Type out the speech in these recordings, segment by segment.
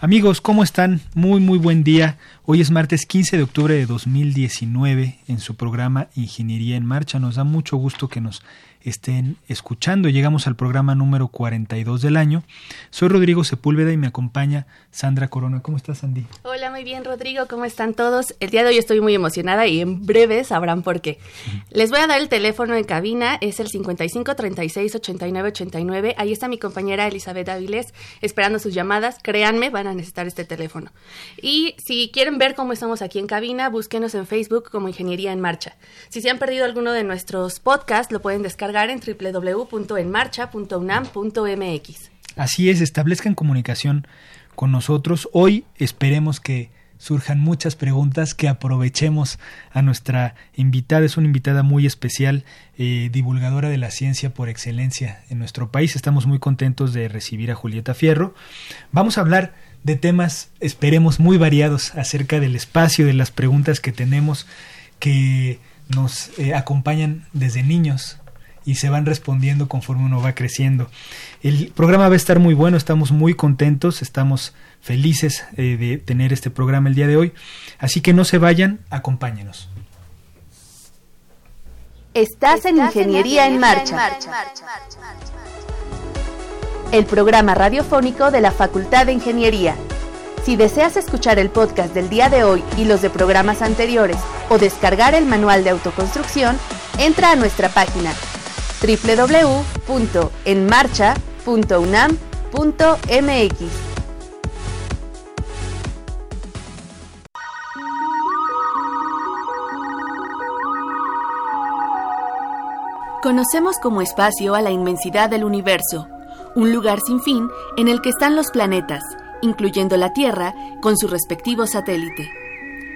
Amigos, ¿cómo están? Muy, muy buen día. Hoy es martes 15 de octubre de 2019 en su programa Ingeniería en Marcha. Nos da mucho gusto que nos estén escuchando. Llegamos al programa número 42 del año. Soy Rodrigo Sepúlveda y me acompaña Sandra Corona. ¿Cómo estás, Sandy? Hola, muy bien, Rodrigo. ¿Cómo están todos? El día de hoy estoy muy emocionada y en breve sabrán por qué. Les voy a dar el teléfono en cabina. Es el 55 36 89 89. Ahí está mi compañera Elizabeth Avilés esperando sus llamadas. Créanme, van a necesitar este teléfono. Y si quieren ver cómo estamos aquí en cabina, búsquenos en Facebook como Ingeniería en Marcha. Si se han perdido alguno de nuestros podcasts, lo pueden descargar en www.enmarcha.unam.mx. Así es, establezcan comunicación con nosotros. Hoy esperemos que surjan muchas preguntas, que aprovechemos a nuestra invitada. Es una invitada muy especial, eh, divulgadora de la ciencia por excelencia en nuestro país. Estamos muy contentos de recibir a Julieta Fierro. Vamos a hablar de temas, esperemos, muy variados acerca del espacio, de las preguntas que tenemos que nos eh, acompañan desde niños y se van respondiendo conforme uno va creciendo. El programa va a estar muy bueno, estamos muy contentos, estamos felices eh, de tener este programa el día de hoy, así que no se vayan, acompáñenos. Estás en Ingeniería en Marcha. El programa radiofónico de la Facultad de Ingeniería. Si deseas escuchar el podcast del día de hoy y los de programas anteriores o descargar el manual de autoconstrucción, entra a nuestra página www.enmarcha.unam.mx. Conocemos como espacio a la inmensidad del universo, un lugar sin fin en el que están los planetas, incluyendo la Tierra, con su respectivo satélite.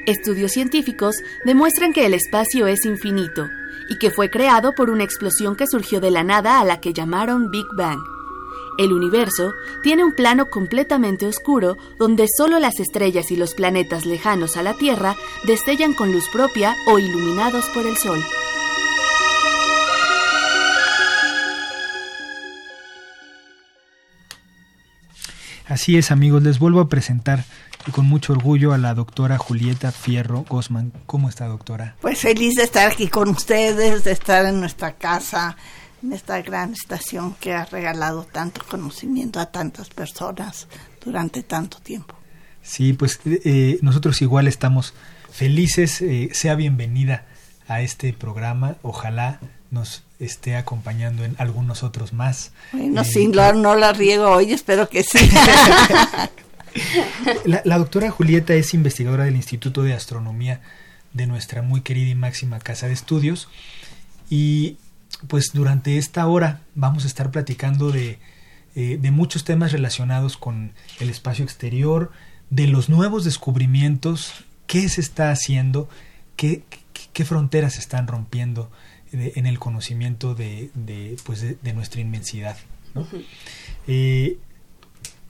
Estudios científicos demuestran que el espacio es infinito y que fue creado por una explosión que surgió de la nada a la que llamaron Big Bang. El universo tiene un plano completamente oscuro donde solo las estrellas y los planetas lejanos a la Tierra destellan con luz propia o iluminados por el Sol. Así es amigos, les vuelvo a presentar con mucho orgullo a la doctora Julieta Fierro Gosman. ¿Cómo está doctora? Pues feliz de estar aquí con ustedes, de estar en nuestra casa, en esta gran estación que ha regalado tanto conocimiento a tantas personas durante tanto tiempo. Sí, pues eh, nosotros igual estamos felices, eh, sea bienvenida a este programa, ojalá nos esté acompañando en algunos otros más. Bueno, eh, sí, no la riego hoy, espero que sí. La, doctora Julieta es investigadora del Instituto de Astronomía de nuestra muy querida y máxima casa de estudios y pues durante esta hora vamos a estar platicando de, eh, de muchos temas relacionados con el espacio exterior, de los nuevos descubrimientos, qué se está haciendo, qué, qué, fronteras se están rompiendo en el conocimiento de, de, pues de, nuestra inmensidad. ¿no?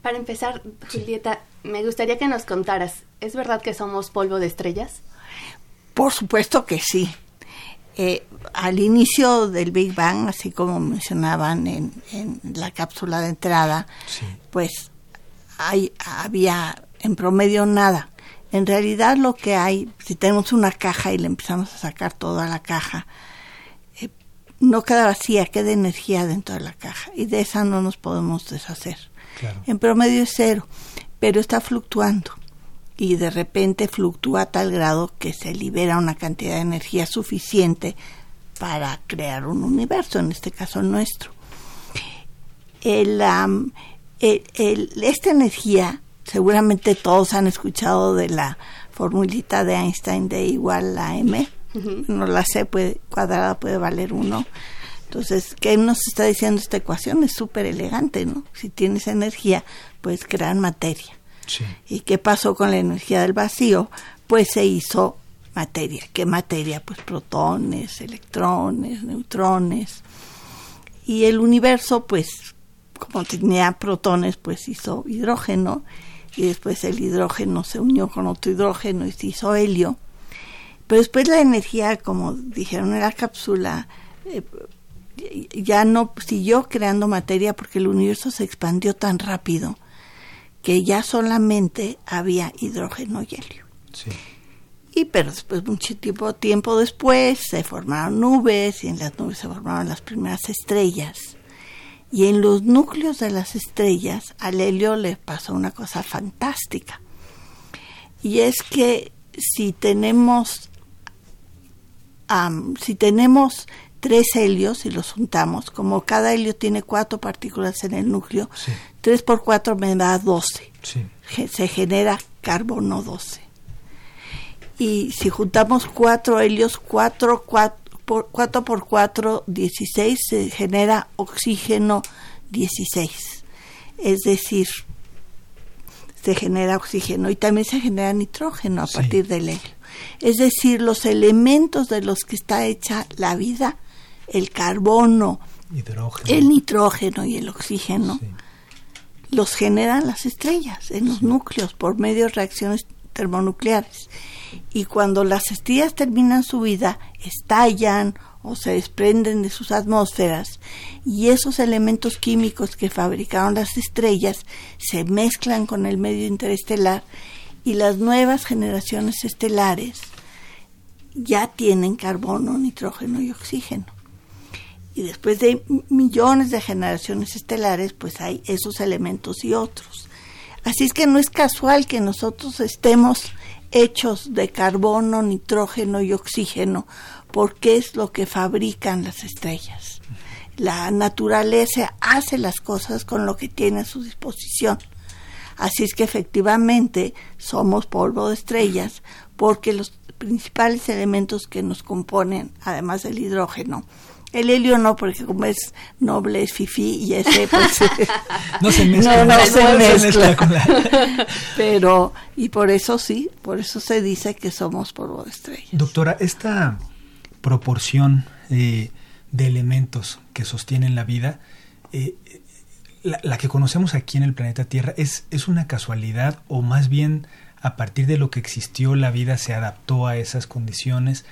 Para empezar, Julieta, me gustaría que nos contaras, ¿es verdad que somos polvo de estrellas? Por supuesto que sí. Eh, al inicio del Big Bang, así como mencionaban en, la cápsula de entrada, pues hay, había en promedio nada. En realidad lo que hay, si tenemos una caja y le empezamos a sacar toda la caja, eh, no queda vacía, queda energía dentro de la caja y de esa no nos podemos deshacer. En promedio es cero, pero está fluctuando y de repente fluctúa a tal grado que se libera una cantidad de energía suficiente para crear un universo, en este caso nuestro. El, esta energía, seguramente todos han escuchado de la formulita de Einstein de igual a m, no la sé, puede, cuadrada puede valer uno. Entonces, ¿qué nos está diciendo esta ecuación? Es súper elegante, ¿no? Si tienes energía, puedes crear materia. ¿Y qué pasó con la energía del vacío? Pues se hizo materia. ¿Qué materia? Pues protones, electrones, neutrones. Y el universo, pues, como tenía protones, pues hizo hidrógeno. Y después el hidrógeno se unió con otro hidrógeno y se hizo helio. Pero después la energía, como dijeron en la cápsula, eh, ya no siguió creando materia porque el universo se expandió tan rápido que ya solamente había hidrógeno y helio. Y pero después, mucho tiempo, tiempo después, se formaron nubes y en las nubes se formaron las primeras estrellas. Y en los núcleos de las estrellas al helio le pasó una cosa fantástica. Y es que si tenemos, si tenemos tres helios y los juntamos, como cada helio tiene cuatro partículas en el núcleo, tres por cuatro me da doce. Se genera carbono 12. Y si juntamos cuatro helios, cuatro, cuatro, por, cuatro por cuatro, 16, se genera oxígeno 16. Es decir, se genera oxígeno y también se genera nitrógeno a partir del helio. Es decir, los elementos de los que está hecha la vida, el carbono, el nitrógeno y el oxígeno, los generan las estrellas en los núcleos por medio de reacciones termonucleares. Y cuando las estrellas terminan su vida, estallan o se desprenden de sus atmósferas y esos elementos químicos que fabricaron las estrellas se mezclan con el medio interestelar y las nuevas generaciones estelares ya tienen carbono, nitrógeno y oxígeno. Y después de millones de generaciones estelares, pues hay esos elementos y otros. Así es que no es casual que nosotros estemos hechos de carbono, nitrógeno y oxígeno, porque es lo que fabrican las estrellas. La naturaleza hace las cosas con lo que tiene a su disposición. Así es que efectivamente somos polvo de estrellas, porque los principales elementos que nos componen, además del hidrógeno, el helio no, porque como es noble, es fifi y ese pues... no se mezcla. No, se, mezcla. Pero, y por eso sí, por eso se dice que somos polvo de estrellas. Doctora, esta proporción eh, de elementos que sostienen la vida, eh, la, la, que conocemos aquí en el planeta Tierra, ¿es, ¿es una casualidad o más bien a partir de lo que existió la vida se adaptó a esas condiciones?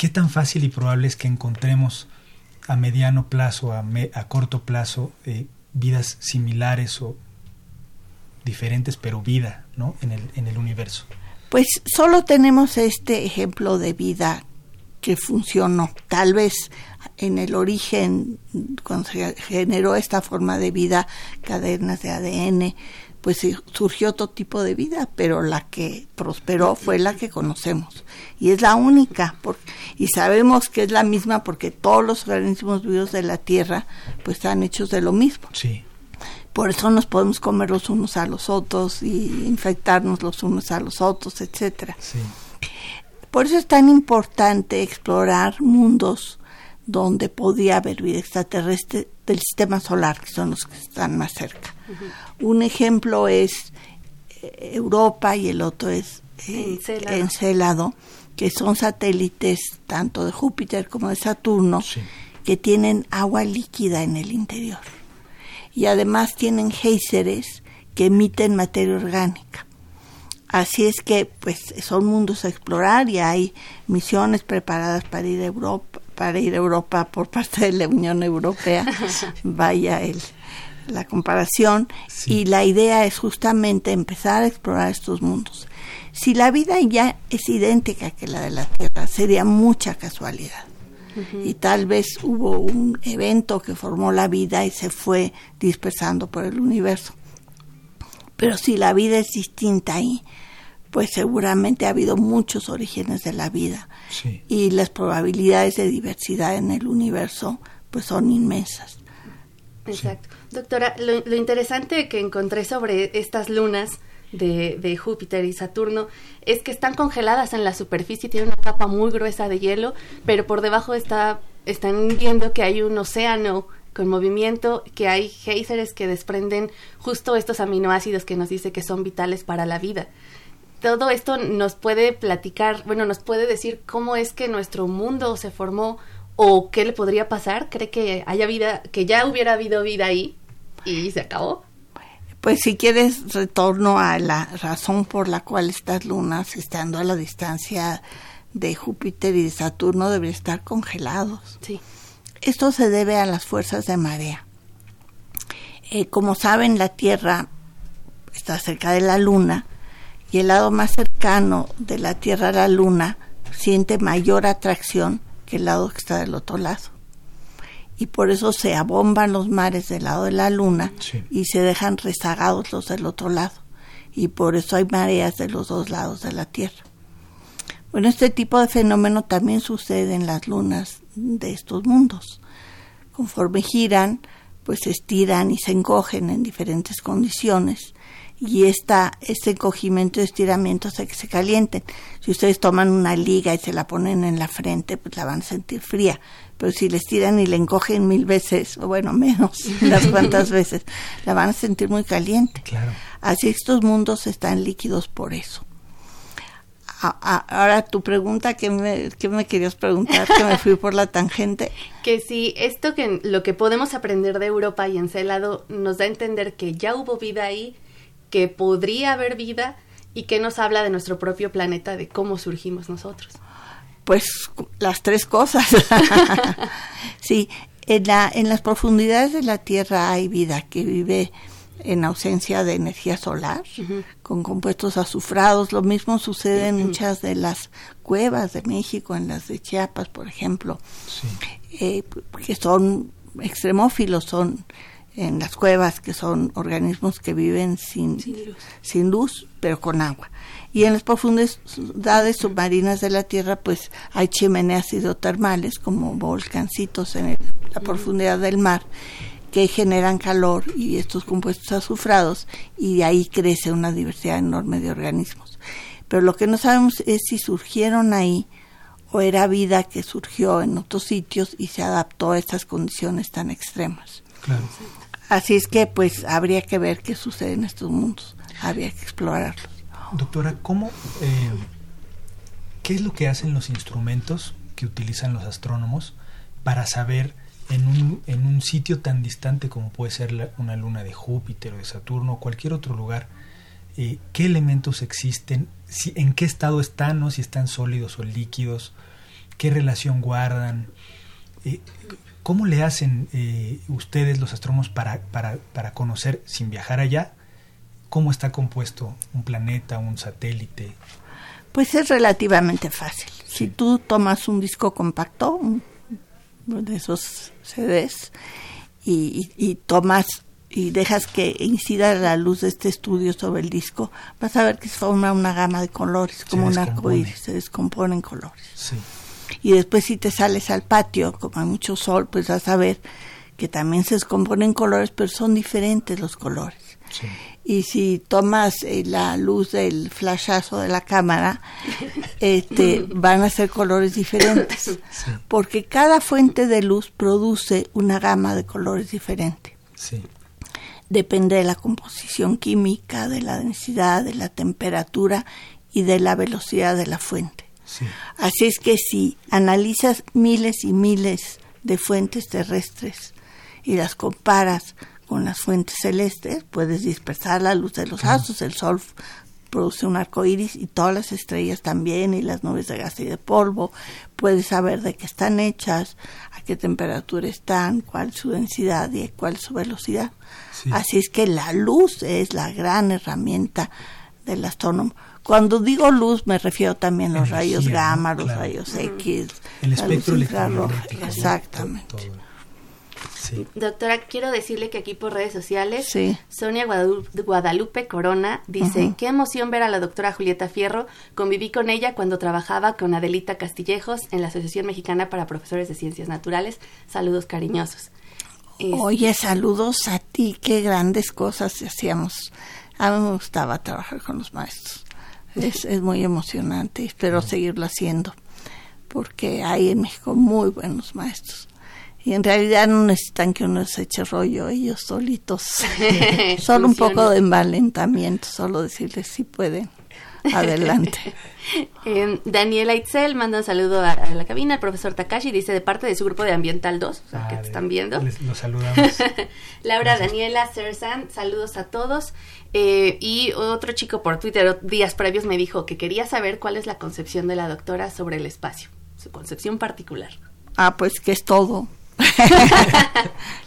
¿Qué tan fácil y probable es que encontremos a mediano plazo, a, a corto plazo, eh, vidas similares o diferentes, pero vida ¿no? en, el, en el universo? Pues solo tenemos este ejemplo de vida que funcionó. Tal vez en el origen, cuando se generó esta forma de vida, cadenas de ADN, pues surgió otro tipo de vida, pero la que prosperó fue la que conocemos. Y es la única, y sabemos que es la misma porque todos los organismos vivos de la Tierra pues están hechos de lo mismo. Sí. Por eso nos podemos comer los unos a los otros y infectarnos los unos a los otros, etcétera. Sí. Por eso es tan importante explorar mundos donde podía haber vida extraterrestre del sistema solar, que son los que están más cerca. Un ejemplo es eh, Europa y el otro es eh, Encélado. que son satélites tanto de Júpiter como de Saturno, que tienen agua líquida en el interior. Y además tienen géiseres que emiten materia orgánica. Así es que pues son mundos a explorar y hay misiones preparadas para ir a Europa, para ir a Europa por parte de la Unión Europea. Vaya el la comparación y la idea es justamente empezar a explorar estos mundos. Si la vida ya es idéntica que la de la Tierra, sería mucha casualidad. y tal vez hubo un evento que formó la vida y se fue dispersando por el universo. Pero si la vida es distinta ahí, pues seguramente ha habido muchos orígenes de la vida y las probabilidades de diversidad en el universo pues son inmensas. Exacto. Doctora, lo, interesante que encontré sobre estas lunas de, de, Júpiter y Saturno es que están congeladas en la superficie, tienen una capa muy gruesa de hielo, pero por debajo está, están viendo que hay un océano con movimiento, que hay géiseres que desprenden justo estos aminoácidos que nos dice que son vitales para la vida. Todo esto nos puede platicar, bueno, nos puede decir cómo es que nuestro mundo se formó o qué le podría pasar. ¿Cree que haya vida, que ya hubiera habido vida ahí y se acabó? Pues si quieres retorno a la razón por la cual estas lunas, estando a la distancia de Júpiter y de Saturno, deberían estar congelados. Sí. Esto se debe a las fuerzas de marea. Eh, como saben, la Tierra está cerca de la Luna y el lado más cercano de la Tierra a la Luna siente mayor atracción que el lado que está del otro lado y por eso se abomban los mares del lado de la luna y se dejan rezagados los del otro lado y por eso hay mareas de los dos lados de la Tierra. Bueno, este tipo de fenómeno también sucede en las lunas de estos mundos. Conforme giran, pues se estiran y se encogen en diferentes condiciones y esta, este encogimiento y estiramiento hace que se calienten. Si ustedes toman una liga y se la ponen en la frente, pues la van a sentir fría pero si les tiran y le encogen mil veces, o bueno, menos, las cuantas veces, la van a sentir muy caliente. Claro. Así estos mundos están líquidos por eso. ahora tu pregunta, ¿qué me, ¿qué me querías preguntar? Que me fui por la tangente. Que si esto que lo que podemos aprender de Europa y Encelado nos da a entender que ya hubo vida ahí, que podría haber vida y que nos habla de nuestro propio planeta, de cómo surgimos nosotros. Pues las tres cosas. sí, en, la, en las profundidades de la Tierra hay vida que vive en ausencia de energía solar, con compuestos azufrados. Lo mismo sucede en muchas de las cuevas de México, en las de Chiapas, por ejemplo, eh, que son extremófilos, son en las cuevas, que son organismos que viven sin, sin luz, pero con agua. Y en las profundidades submarinas de la Tierra pues hay chimeneas hidrotermales como volcancitos en la profundidad del mar que generan calor y estos compuestos azufrados y de ahí crece una diversidad enorme de organismos. Pero lo que no sabemos es si surgieron ahí o era vida que surgió en otros sitios y se adaptó a estas condiciones tan extremas. Así es que pues habría que ver qué sucede en estos mundos, habría que explorarlos. Doctora, ¿cómo, eh, ¿qué es lo que hacen los instrumentos que utilizan los astrónomos para saber en un, en un sitio tan distante como puede ser una luna de Júpiter o de Saturno o cualquier otro lugar, eh, qué elementos existen, si, en qué estado están, ¿no? si están sólidos o líquidos, qué relación guardan, eh, cómo le hacen ustedes los astrónomos para, para, para conocer sin viajar allá cómo está compuesto un planeta, un satélite? Pues es relativamente fácil. Si tú tomas un disco compacto, de esos CDs, y, tomas y dejas que incida la luz de este estudio sobre el disco, vas a ver que se forma una gama de colores, como un arco iris, se descompone en colores. Sí. Y después si te sales al patio, como hay mucho sol, pues vas a ver que también se descomponen colores, pero son diferentes los colores. Sí y si tomas eh, la luz del flashazo de la cámara, este, van a ser colores diferentes, porque cada fuente de luz produce una gama de colores diferente. Depende de la composición química, de la densidad, de la temperatura y de la velocidad de la fuente. Así es que si analizas miles y miles de fuentes terrestres y las comparas con las fuentes celestes, puedes dispersar la luz de los astros, el sol produce un arco iris y todas las estrellas también y las nubes de gas y de polvo, puedes saber de qué están hechas, a qué temperatura están, cuál su densidad y cuál su velocidad. Así es que la luz es la gran herramienta del astrónomo. Cuando digo luz me refiero también a los rayos gamma, los rayos X, el espectro electromagnético. Exactamente. Doctora, quiero decirle que aquí por redes sociales, Sonia Guadalupe, Corona dice, qué emoción ver a la doctora Julieta Fierro. Conviví con ella cuando trabajaba con Adelita Castillejos en la Asociación Mexicana para Profesores de Ciencias Naturales. Saludos cariñosos. Oye, saludos a ti, qué grandes cosas hacíamos. A mí me gustaba trabajar con los maestros. Es, es muy emocionante, espero seguirlo haciendo, porque hay en México muy buenos maestros. Y en realidad no necesitan que uno se eche rollo ellos solitos. solo un poco de envalentamiento, solo decirles si pueden. Adelante. eh, Daniela Itzel manda un saludo a, la cabina. El profesor Takashi dice de parte de su grupo de Ambiental 2, o sea, que te están viendo. Les, los saludamos. Laura, Daniela, Sersan, saludos a todos. Eh, y otro chico por Twitter días previos me dijo que quería saber cuál es la concepción de la doctora sobre el espacio, su concepción particular. Ah, pues que es todo.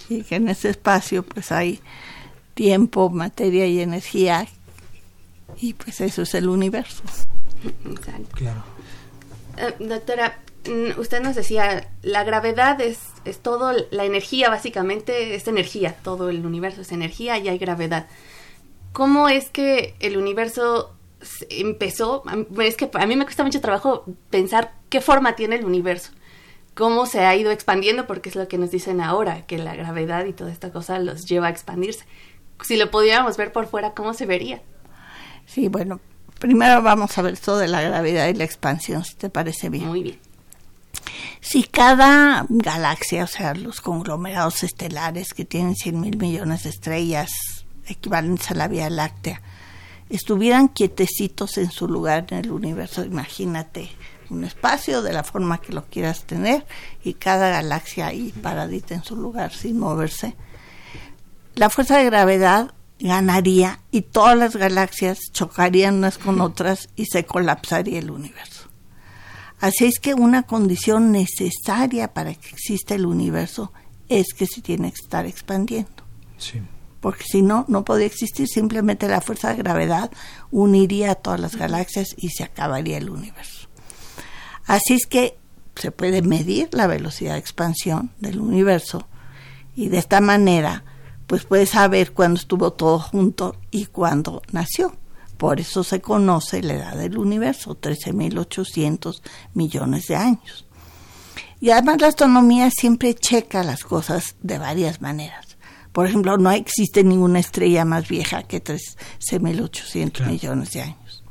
y que en ese espacio pues hay tiempo, materia y energía y pues eso es el universo. Exacto. Claro. Eh, doctora, mm, usted nos decía, la gravedad es, es todo, la energía básicamente es energía, todo el universo es energía y hay gravedad. ¿Cómo es que el universo empezó? Es que a mí me cuesta mucho trabajo pensar qué forma tiene el universo, cómo se ha ido expandiendo, porque es lo que nos dicen ahora, que la gravedad y toda esta cosa los lleva a expandirse. Si lo pudiéramos ver por fuera, ¿cómo se vería? Sí, bueno, primero vamos a ver esto de la gravedad y la expansión, si te parece bien. Muy bien. Si cada galaxia, o sea, los conglomerados estelares que tienen 100 mil millones de estrellas equivalentes a la Vía Láctea, estuvieran quietecitos en su lugar en el universo, imagínate un espacio de la forma que lo quieras tener y cada galaxia ahí paradita en su lugar sin moverse. La fuerza de gravedad ganaría y todas las galaxias chocarían unas con otras y se colapsaría el universo. Así es que una condición necesaria para que exista el universo es que se tiene que estar expandiendo. Porque si no, no podría existir. Simplemente la fuerza de gravedad uniría a todas las galaxias y se acabaría el universo. Así es que se puede medir la velocidad de expansión del universo y de esta manera pues puede saber cuándo estuvo todo junto y cuándo nació. Por eso se conoce la edad del universo, 13.800 millones de años. Y además la astronomía siempre checa las cosas de varias maneras. Por ejemplo, no existe ninguna estrella más vieja que 13.800 millones de años.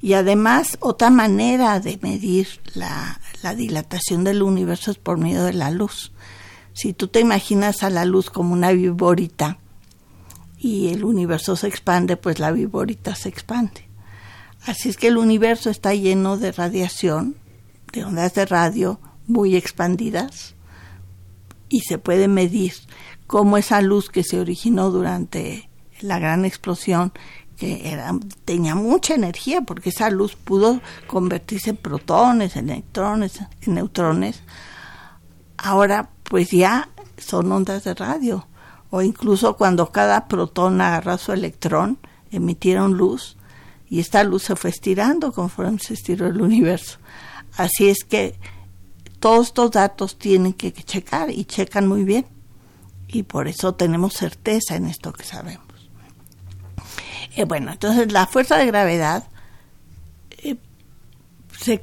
Y además, otra manera de medir la, la dilatación del universo es por medio de la luz. Si tú te imaginas a la luz como una viborita y el universo se expande, pues la viborita se expande. Así es que el universo está lleno de radiación, de ondas de radio muy expandidas y se puede medir cómo esa luz que se originó durante la gran explosión que era, tenía mucha energía porque esa luz pudo convertirse en protones, en electrones, en neutrones. Ahora pues ya son ondas de radio. O incluso cuando cada protón agarra su electrón, emitieron luz y esta luz se fue estirando conforme se estiró el universo. Así es que todos estos datos tienen que checar y checan muy bien. Y por eso tenemos certeza en esto que sabemos. Eh, bueno, entonces la fuerza de gravedad eh, se,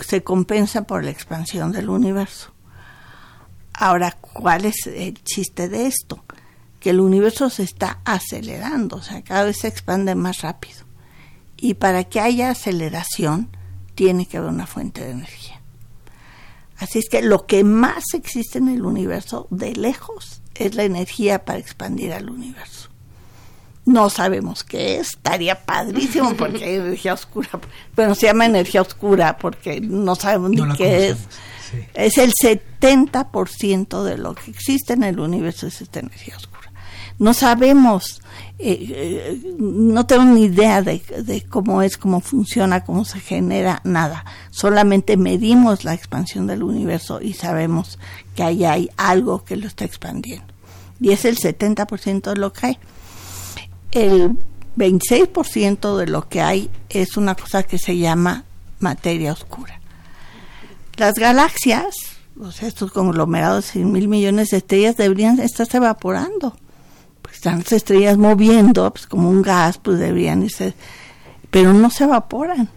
se compensa por la expansión del universo. Ahora, ¿cuál es el chiste de esto? Que el universo se está acelerando, o sea, cada vez se expande más rápido. Y para que haya aceleración, tiene que haber una fuente de energía. Así es que lo que más existe en el universo, de lejos, es la energía para expandir al universo. No sabemos qué es, estaría padrísimo porque hay energía oscura. Bueno, se llama energía oscura porque no sabemos ni qué es es el 70% de lo que existe en el universo es esta energía oscura. No sabemos, eh, eh, no tengo ni idea de, cómo es, cómo funciona, cómo se genera, nada. Solamente medimos la expansión del universo y sabemos que ahí hay algo que lo está expandiendo. Y es el 70% de lo que hay. El 26% de lo que hay es una cosa que se llama materia oscura. Las galaxias, o sea, estos conglomerados de 100 mil millones de estrellas deberían estarse evaporando. Pues están las estrellas moviendo, pues como un gas, pues deberían irse, pero no se evaporan.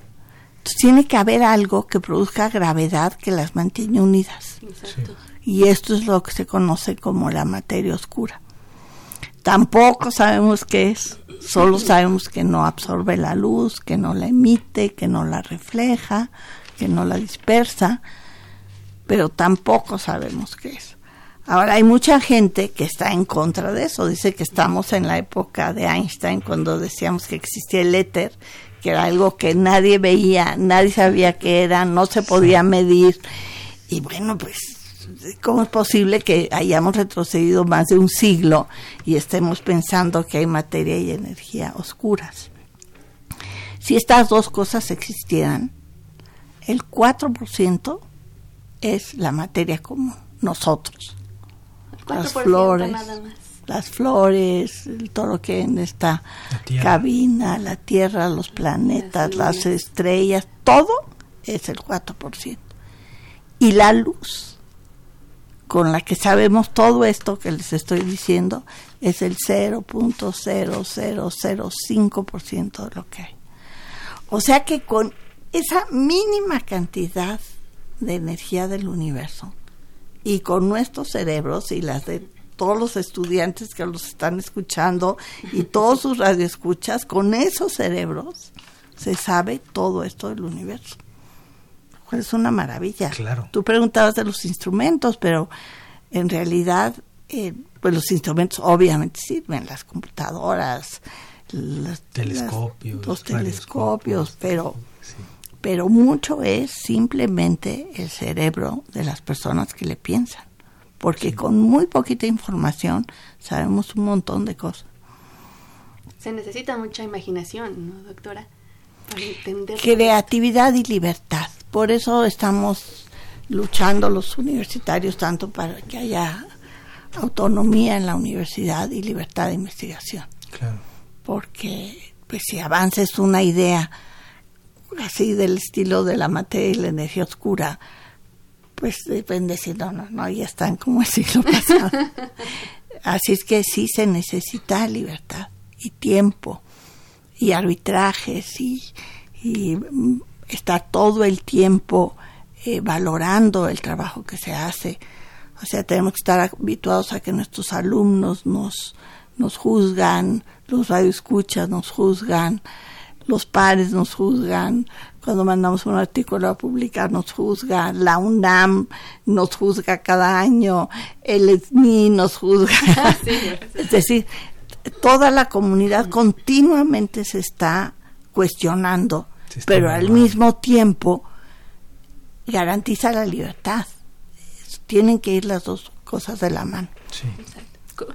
Entonces tiene que haber algo que produzca gravedad que las mantiene unidas. Y esto es lo que se conoce como la materia oscura. Tampoco sabemos qué es, solo sabemos que no absorbe la luz, que no la emite, que no la refleja, que no la dispersa, pero tampoco sabemos qué es. Ahora hay mucha gente que está en contra de eso, dice que estamos en la época de Einstein cuando decíamos que existía el éter, que era algo que nadie veía, nadie sabía qué era, no se podía medir. Y bueno, pues ¿cómo es posible que hayamos retrocedido más de un siglo y estemos pensando que hay materia y energía oscuras? Si estas dos cosas existieran, el 4% es la materia común, nosotros. Las flores, las flores, todo lo que en esta cabina, la Tierra, los planetas, las estrellas, todo es el 4%. Y la luz con la que sabemos todo esto que les estoy diciendo es el 0.0005% de lo que hay. O sea que con esa mínima cantidad de energía del universo y con nuestros cerebros y las de todos los estudiantes que los están escuchando y todos sus radioescuchas, con esos cerebros se sabe todo esto del universo es una maravilla. Claro. Tú preguntabas de los instrumentos, pero en realidad, eh, pues los instrumentos obviamente sirven, las computadoras, los telescopios, los telescopios, pero, pero mucho es simplemente el cerebro de las personas que le piensan, porque con muy poquita información sabemos un montón de cosas. Se necesita mucha imaginación, ¿no, doctora? Para entender. Creatividad y libertad. Por eso estamos luchando los universitarios tanto para que haya autonomía en la universidad y libertad de investigación. Claro. Porque pues si avances una idea así del estilo de la materia y la energía oscura, pues depende si no, no, no, ya están como el siglo pasado. así es que sí se necesita libertad y tiempo y arbitrajes y, y estar todo el tiempo eh, valorando el trabajo que se hace. O sea, tenemos que estar habituados a que nuestros alumnos nos, nos juzgan, los radioescuchas nos juzgan, los pares nos juzgan, cuando mandamos un artículo a publicar nos juzgan, la UNAM nos juzga cada año, el SNI nos juzga. es decir, toda la comunidad continuamente se está cuestionando pero al mismo tiempo garantiza la libertad. Tienen que ir las dos cosas de la mano.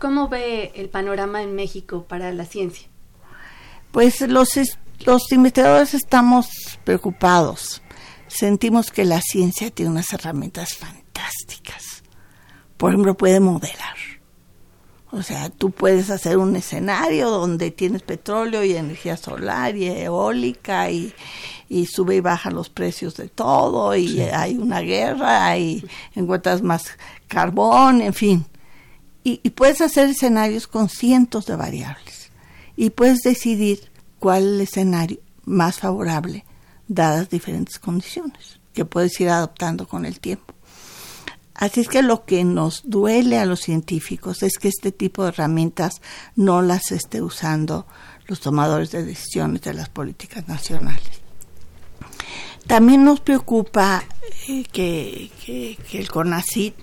¿Cómo ve el panorama en México para la ciencia? Pues los, los investigadores estamos preocupados. Sentimos que la ciencia tiene unas herramientas fantásticas. Por ejemplo, puede modelar o sea, tú puedes hacer un escenario donde tienes petróleo y energía solar y eólica y, sube y baja los precios de todo y hay una guerra y encuentras más carbón, en fin. Y, y puedes hacer escenarios con cientos de variables y puedes decidir cuál escenario más favorable dadas diferentes condiciones que puedes ir adoptando con el tiempo. Así es que lo que nos duele a los científicos es que este tipo de herramientas no las esté usando los tomadores de decisiones de las políticas nacionales. También nos preocupa eh, que, el CONACIT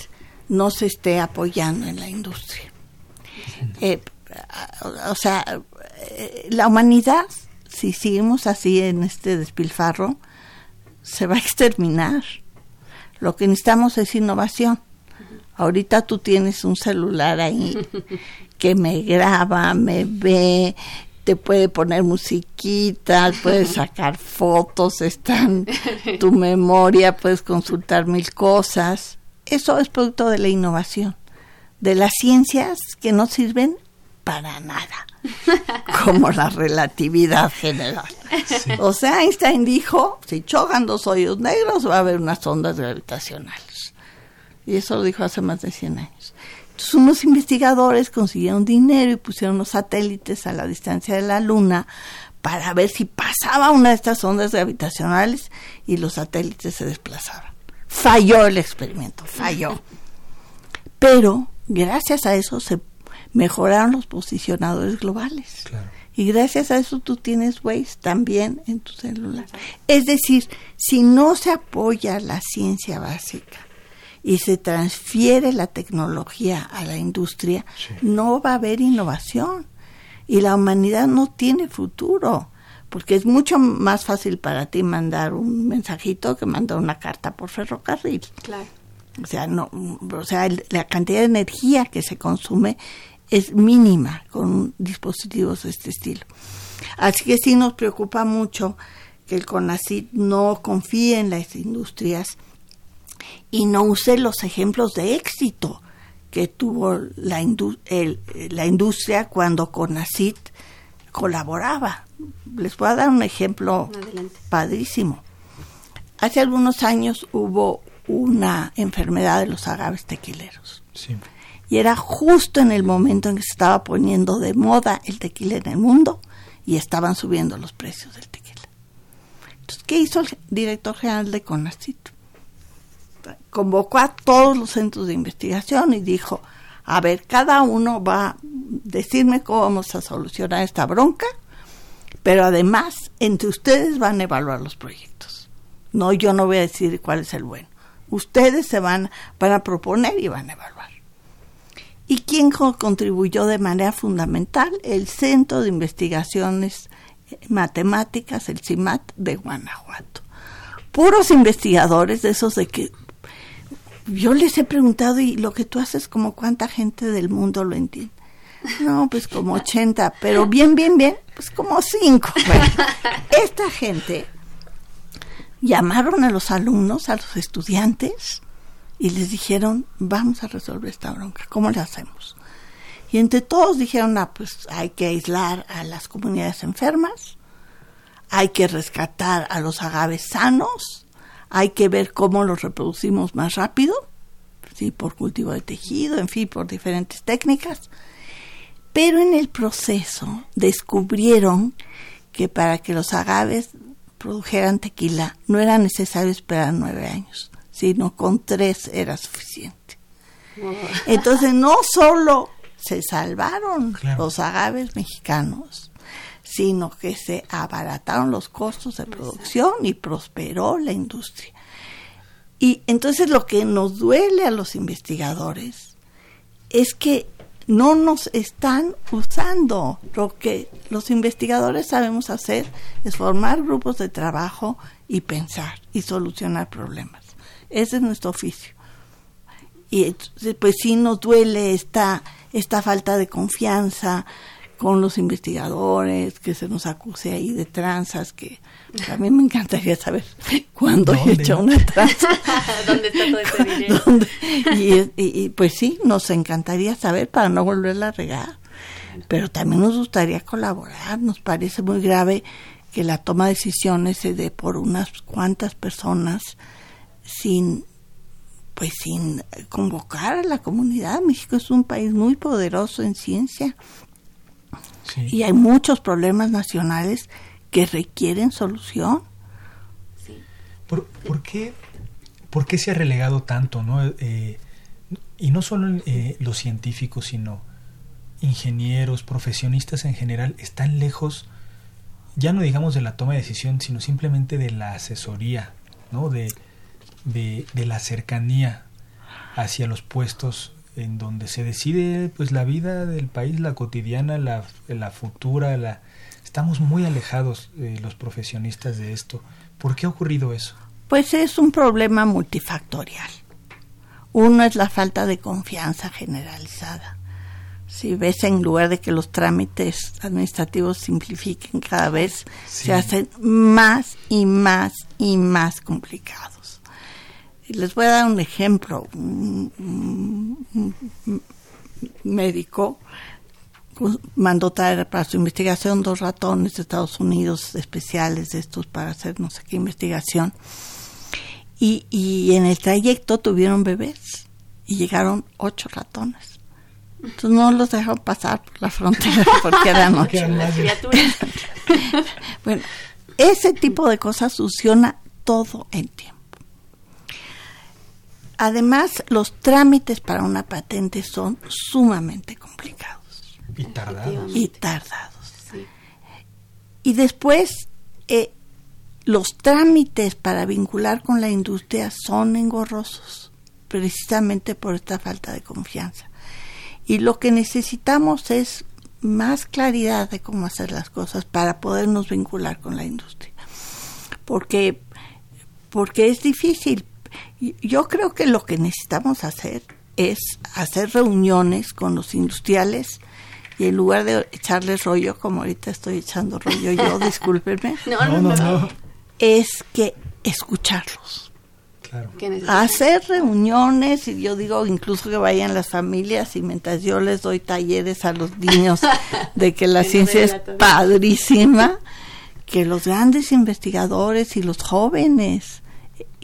no se esté apoyando en la industria. Eh, o sea, la humanidad, si seguimos así en este despilfarro, se va a exterminar lo que necesitamos es innovación. Ahorita tú tienes un celular ahí que me graba, me ve, te puede poner musiquita, puedes sacar fotos, están tu memoria, puedes consultar mil cosas. Eso es producto de la innovación, de las ciencias que no sirven para nada, como la relatividad general. O sea, Einstein dijo, si chocan dos hoyos negros va a haber unas ondas gravitacionales. Y eso lo dijo hace más de 100 años. Entonces unos investigadores consiguieron dinero y pusieron los satélites a la distancia de la Luna para ver si pasaba una de estas ondas gravitacionales y los satélites se desplazaban. Falló el experimento, falló. Pero gracias a eso se mejoraron los posicionadores globales. Y gracias a eso tú tienes Waze también en tu celular. Es decir, si no se apoya la ciencia básica y se transfiere la tecnología a la industria, no va a haber innovación. Y la humanidad no tiene futuro, porque es mucho más fácil para ti mandar un mensajito que mandar una carta por ferrocarril. Claro. O sea, no, o sea, la cantidad de energía que se consume es mínima con dispositivos de este estilo. Así que sí nos preocupa mucho que el CONACYT no confíe en las industrias y no use los ejemplos de éxito que tuvo la, la industria cuando CONACYT colaboraba. Les voy a dar un ejemplo padrísimo. Hace algunos años hubo una enfermedad de los agaves tequileros. Y era justo en el momento en que se estaba poniendo de moda el tequila en el mundo y estaban subiendo los precios del tequila. Entonces, ¿qué hizo el director general de CONACYT? Convocó a todos los centros de investigación y dijo, a ver, cada uno va a decirme cómo vamos a solucionar esta bronca, pero además entre ustedes van a evaluar los proyectos. No, yo no voy a decir cuál es el bueno. Ustedes se van, van a proponer y van a evaluar. ¿Y quién contribuyó de manera fundamental? El Centro de Investigaciones Matemáticas, el CIMAT de Guanajuato. Puros investigadores de esos de que yo les he preguntado, ¿y lo que tú haces, como cuánta gente del mundo lo entiende? No, pues como 80, pero bien, bien, bien, pues como 5. esta gente llamaron a los alumnos, a los estudiantes, y les dijeron, vamos a resolver esta bronca, ¿cómo le hacemos? Y entre todos dijeron, ah, pues hay que aislar a las comunidades enfermas, hay que rescatar a los agaves sanos, hay que ver cómo los reproducimos más rápido, sí, por cultivo de tejido, en fin, por diferentes técnicas. Pero en el proceso descubrieron que para que los agaves produjeran tequila, no era necesario esperar nueve años, sino con tres era suficiente. Entonces no solo se salvaron los agaves mexicanos, sino que se abarataron los costos de producción y prosperó la industria. Y entonces lo que nos duele a los investigadores es que no nos están usando. Lo que los investigadores sabemos hacer es formar grupos de trabajo y pensar y solucionar problemas. Ese es nuestro oficio. Y pues sí nos duele esta, esta falta de confianza con los investigadores, que se nos acuse ahí de tranzas, que a mí me encantaría saber cuándo he hecho una tranza. ¿Dónde está todo ese dinero? Y, pues sí, nos encantaría saber para no volverla a regar. Pero también nos gustaría colaborar. Nos parece muy grave que la toma de decisiones se dé por unas cuantas personas sin pues sin convocar a la comunidad. México es un país muy poderoso en ciencia y hay muchos problemas nacionales que requieren solución. ¿Por, qué, ¿Por, qué, se ha relegado tanto? ¿no? Eh, y no solo eh, los científicos, sino ingenieros, profesionistas en general, están lejos, ya no digamos de la toma de decisión, sino simplemente de la asesoría, ¿no? de, de, de la cercanía hacia los puestos en donde se decide pues la vida del país, la cotidiana, la, la futura, la, Estamos muy alejados eh, los profesionistas de esto. ¿Por qué ha ocurrido eso? Pues es un problema multifactorial. Uno es la falta de confianza generalizada. Si ves en lugar de que los trámites administrativos simplifiquen cada vez, se hacen más y más y más complicados. Les voy a dar un ejemplo. un médico mandó traer para su investigación dos ratones de Estados Unidos especiales de estos para hacer no sé qué investigación. Y, y en el trayecto tuvieron bebés y llegaron ocho ratones. Entonces no los dejaron pasar por la frontera porque eran ocho. bueno, ese tipo de cosas funciona todo el tiempo. Además, los trámites para una patente son sumamente complicados. Y tardados. Y tardados. Y después, eh, los trámites para vincular con la industria son engorrosos, precisamente por esta falta de confianza. Y lo que necesitamos es más claridad de cómo hacer las cosas para podernos vincular con la industria. Porque, porque es difícil. Yo creo que lo que necesitamos hacer es hacer reuniones con los industriales y en lugar de echarles rollo, como ahorita estoy echando rollo yo, discúlpenme, no, no, no, es que escucharlos. Hacer reuniones, y yo digo incluso que vayan las familias y mientras yo les doy talleres a los niños de que la ciencia es padrísima, que los grandes investigadores y los jóvenes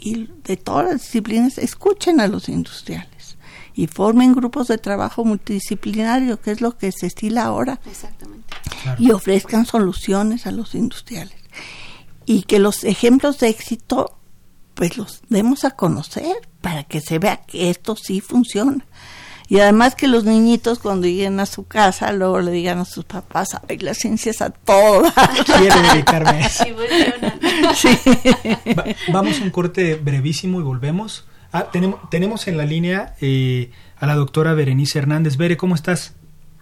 y de todas las disciplinas escuchen a los industriales y formen grupos de trabajo multidisciplinarios, que es lo que se estila ahora. Exactamente. Y ofrezcan soluciones a los industriales. Y que los ejemplos de éxito pues los demos a conocer para que se vea que esto sí funciona. Y además que los niñitos cuando lleguen a su casa luego le digan a sus papás, ay, la ciencia es a todas. Quiero dedicarme a eso. Sí. vamos a un corte brevísimo y volvemos. Ah, tenemos, tenemos en la línea eh, a la doctora Berenice Hernández. Bere, ¿cómo estás?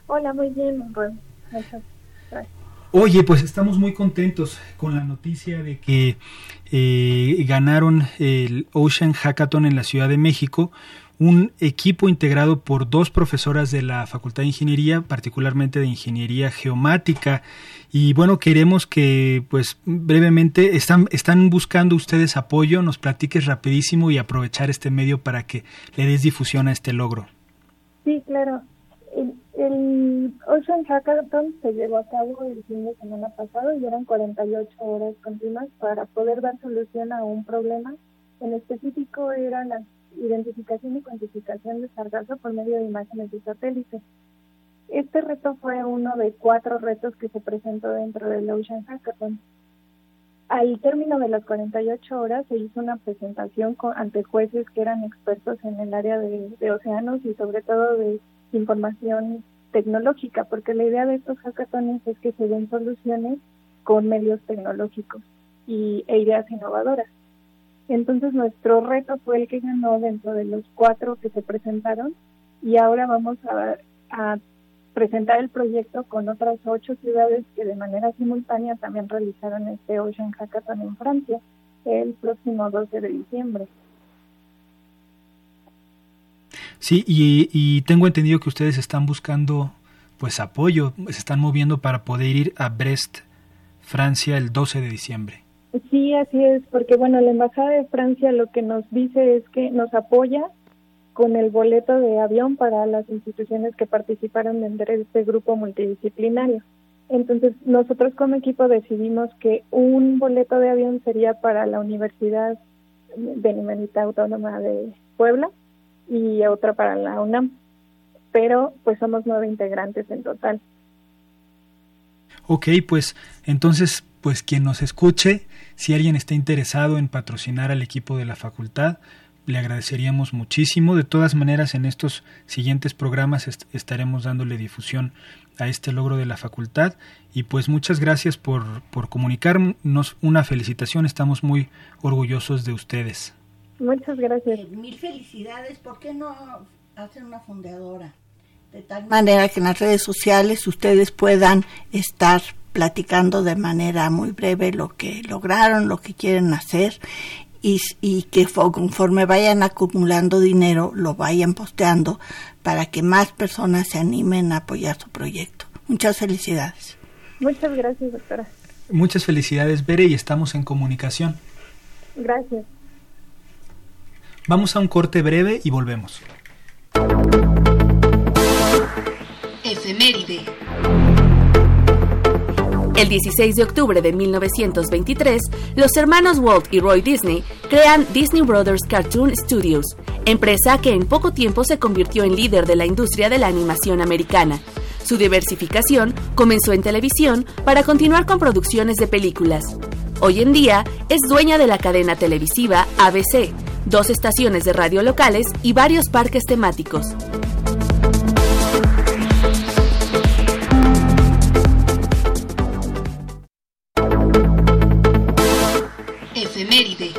Hola, muy bien. Oye, pues estamos muy contentos con la noticia de que eh, ganaron el Ocean Hackathon en la Ciudad de México, un equipo integrado por dos profesoras de la Facultad de Ingeniería, particularmente de Ingeniería Geomática. Y bueno, queremos que, pues, brevemente, están, están buscando ustedes apoyo, nos platiques rapidísimo y aprovechar este medio para que le des difusión a este logro. Sí, claro. El Ocean Hackathon se llevó a cabo el fin de semana pasado y eran 48 horas continuas para poder dar solución a un problema. En específico era la identificación y cuantificación de sargazo por medio de imágenes de satélite. Este reto fue uno de cuatro retos que se presentó dentro del Ocean Hackathon. Al término de las 48 horas se hizo una presentación ante jueces que eran expertos en el área de océanos y sobre todo de información tecnológica, porque la idea de estos hackatones es que se den soluciones con medios tecnológicos y, e ideas innovadoras. Entonces nuestro reto fue el que ganó dentro de los cuatro que se presentaron y ahora vamos a, presentar el proyecto con otras ocho ciudades que de manera simultánea también realizaron este Ocean Hackathon en Francia el próximo 12 de diciembre. Sí, y, tengo entendido que ustedes están buscando pues apoyo, se están moviendo para poder ir a Brest, Francia, el 12 de diciembre. Sí, así es, porque bueno, la Embajada de Francia lo que nos dice es que nos apoya con el boleto de avión para las instituciones que participaron en este grupo multidisciplinario. Entonces, nosotros como equipo decidimos que un boleto de avión sería para la Universidad Benemérita Autónoma de Puebla y otra para la UNAM. Pero pues somos nueve integrantes en total. Ok, pues entonces, pues quien nos escuche, si alguien está interesado en patrocinar al equipo de la facultad, le agradeceríamos muchísimo. De todas maneras, en estos siguientes programas estaremos dándole difusión a este logro de la facultad. Y pues muchas gracias por, por comunicarnos. Una felicitación, estamos muy orgullosos de ustedes. Muchas gracias. Eh, mil felicidades. ¿Por qué no hacen una fundadora? De tal manera que en las redes sociales ustedes puedan estar platicando de manera muy breve lo que lograron, lo que quieren hacer y, y, que conforme vayan acumulando dinero lo vayan posteando para que más personas se animen a apoyar su proyecto. Muchas felicidades. Muchas gracias, doctora. Muchas felicidades, Bere, y estamos en comunicación. Gracias. Vamos a un corte breve y volvemos. Efeméride. El 16 de octubre de 1923, los hermanos Walt y Roy Disney crean Disney Brothers Cartoon Studios, empresa que en poco tiempo se convirtió en líder de la industria de la animación americana. Su diversificación comenzó en televisión para continuar con producciones de películas. Hoy en día es dueña de la cadena televisiva ABC, dos estaciones de radio locales y varios parques temáticos. Efeméride.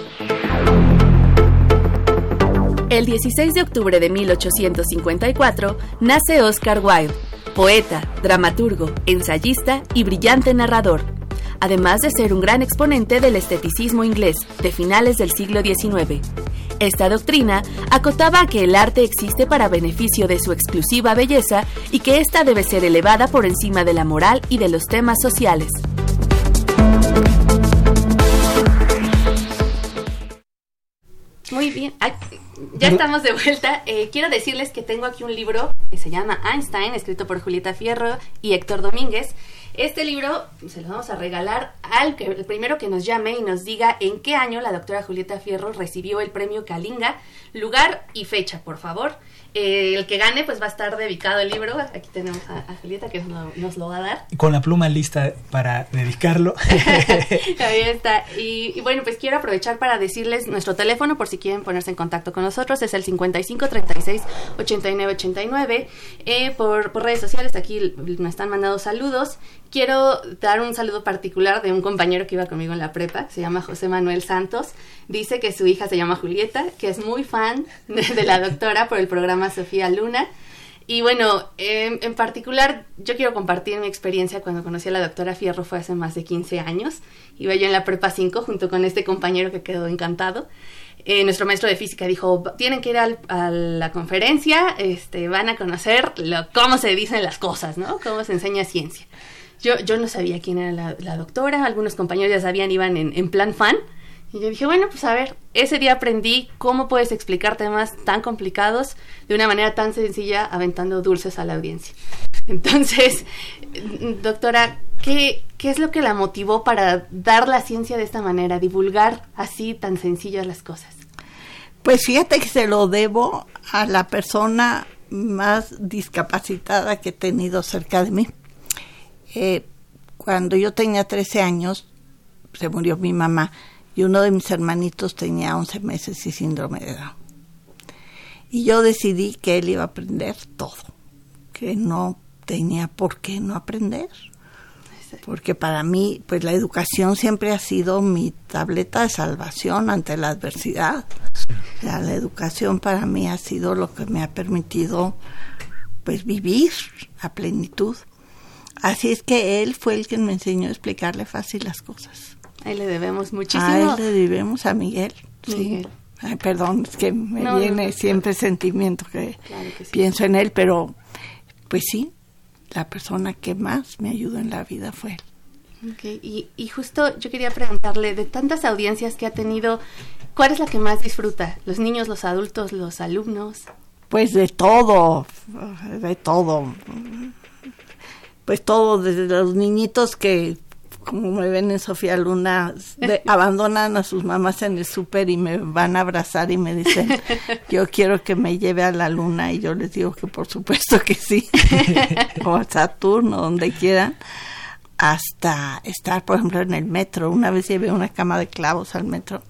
El 16 de octubre de 1854 nace Oscar Wilde, poeta, dramaturgo, ensayista y brillante narrador, además de ser un gran exponente del esteticismo inglés de finales del siglo XIX. Esta doctrina acotaba que el arte existe para beneficio de su exclusiva belleza y que ésta debe ser elevada por encima de la moral y de los temas sociales. Muy bien, ya estamos de vuelta. Eh, quiero decirles que tengo aquí un libro que se llama Einstein, escrito por Julieta Fierro y Héctor Domínguez. Este libro se lo vamos a regalar al que, el primero que nos llame y nos diga en qué año la doctora Julieta Fierro recibió el premio Kalinga, lugar y fecha, por favor. Eh, el que gane, pues va a estar dedicado el libro. Aquí tenemos a, Julieta que nos lo, va a dar. Con la pluma lista para dedicarlo. Ahí está. Y, bueno, pues quiero aprovechar para decirles nuestro teléfono por si quieren ponerse en contacto con nosotros. Es el 55 36 89 89. por, por redes sociales, aquí me están mandando saludos. Quiero dar un saludo particular de un compañero que iba conmigo en la prepa, se llama José Manuel Santos. Dice que su hija se llama Julieta, que es muy fan de, la doctora por el programa Sofía Luna. Y bueno, en particular yo quiero compartir mi experiencia cuando conocí a la doctora Fierro, fue hace más de 15 años. Iba yo en la prepa 5 junto con este compañero que quedó encantado. Eh, nuestro maestro de física dijo, tienen que ir a la conferencia, este, van a conocer lo, cómo se dicen las cosas, ¿no? Cómo se enseña ciencia. Yo, yo no sabía quién era la, doctora, algunos compañeros ya sabían, iban en, en plan fan. Y yo dije, bueno, pues a ver, ese día aprendí cómo puedes explicar temas tan complicados de una manera tan sencilla, aventando dulces a la audiencia. Entonces, doctora, ¿qué, ¿qué es lo que la motivó para dar la ciencia de esta manera, divulgar así tan sencillas las cosas? Pues fíjate que se lo debo a la persona más discapacitada que he tenido cerca de mí. Eh, cuando yo tenía 13 años, se murió mi mamá y uno de mis hermanitos tenía 11 meses y síndrome de Down. Y yo decidí que él iba a aprender todo, que no tenía por qué no aprender. Porque para mí, pues la educación siempre ha sido mi tableta de salvación ante la adversidad. la educación para mí ha sido lo que me ha permitido pues vivir a plenitud. Así es que él fue el que me enseñó a explicarle fácil las cosas. Ahí le debemos muchísimo. A él le debemos a Miguel. Sí. Ay, perdón, es que me viene siempre sentimiento que, pienso en él, pero pues sí, la persona que más me ayudó en la vida fue él. Okay. Y, y justo yo quería preguntarle, de tantas audiencias que ha tenido, ¿cuál es la que más disfruta? ¿Los niños, los adultos, los alumnos? Pues de todo, de todo pues todo, desde los niñitos que como me ven en Sofía Luna, abandonan a sus mamás en el súper y me van a abrazar y me dicen, yo quiero que me lleve a la luna y yo les digo que por supuesto que sí, o a Saturno, donde quieran, hasta estar, por ejemplo, en el metro. Una vez llevé una cama de clavos al metro